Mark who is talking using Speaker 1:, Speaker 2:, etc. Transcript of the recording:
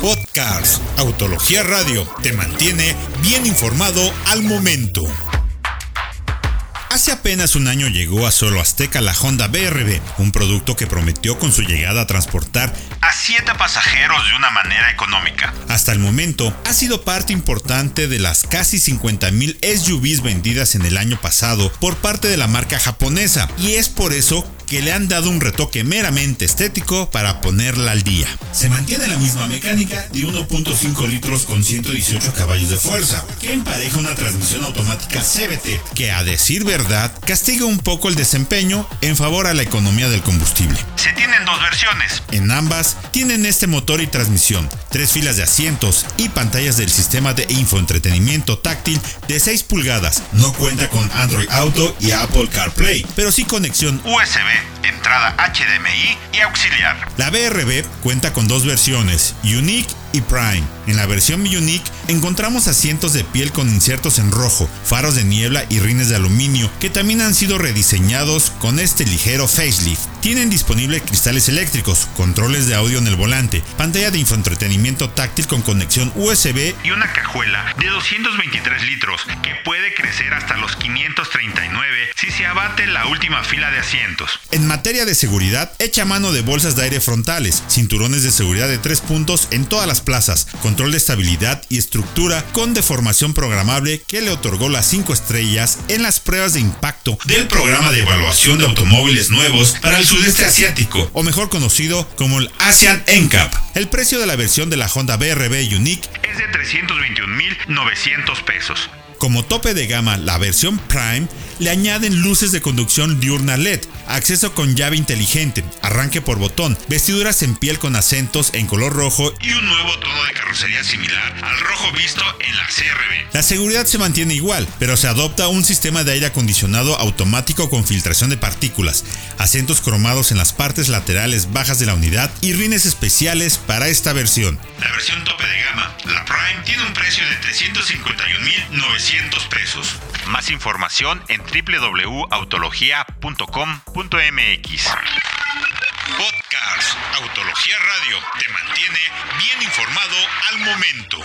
Speaker 1: Podcast Autología Radio te mantiene bien informado al momento. Hace apenas un año llegó a Solo Azteca la Honda BRB, un producto que prometió con su llegada a transportar a 7 pasajeros de una manera económica. Hasta el momento, ha sido parte importante de las casi 50.000 SUVs vendidas en el año pasado por parte de la marca japonesa, y es por eso que le han dado un retoque meramente estético para ponerla al día. Se mantiene la misma mecánica de 1.5 litros con 118 caballos de fuerza, que empareja una transmisión automática CBT, que a decir verdad castiga un poco el desempeño en favor a la economía del combustible. Se tienen dos versiones. En ambas tienen este motor y transmisión, tres filas de asientos y pantallas del sistema de infoentretenimiento táctil de 6 pulgadas. No cuenta con Android Auto y Apple CarPlay, pero sí conexión USB entrada HDMI y auxiliar. La BRB cuenta con dos versiones, Unique y Prime. En la versión Unique encontramos asientos de piel con insertos en rojo, faros de niebla y rines de aluminio que también han sido rediseñados con este ligero facelift. Tienen disponibles cristales eléctricos, controles de audio en el volante, pantalla de infoentretenimiento táctil con conexión USB y una cajuela de 223 litros que puede crecer hasta los 539 si se abate la última fila de asientos. En materia de seguridad, echa mano de bolsas de aire frontales, cinturones de seguridad de tres puntos en todas las plazas, control de estabilidad y estructura con deformación programable que le otorgó las 5 estrellas en las pruebas de impacto del programa de evaluación de automóviles nuevos para el sudeste asiático, o mejor conocido como el ASEAN NCAP. El precio de la versión de la Honda BRB Unique es de 321.900 pesos. Como tope de gama, la versión Prime le añaden luces de conducción diurna LED, acceso con llave inteligente, arranque por botón, vestiduras en piel con acentos en color rojo y un nuevo tono de carrocería similar al rojo visto en la CRB. La seguridad se mantiene igual, pero se adopta un sistema de aire acondicionado automático con filtración de partículas, acentos cromados en las partes laterales bajas de la unidad y rines especiales para esta versión. La versión tope de gama, la Prime, tiene un precio de 351.900 pesos. Más información en www.autologia.com.mx. Podcast Autología Radio te mantiene bien informado al momento.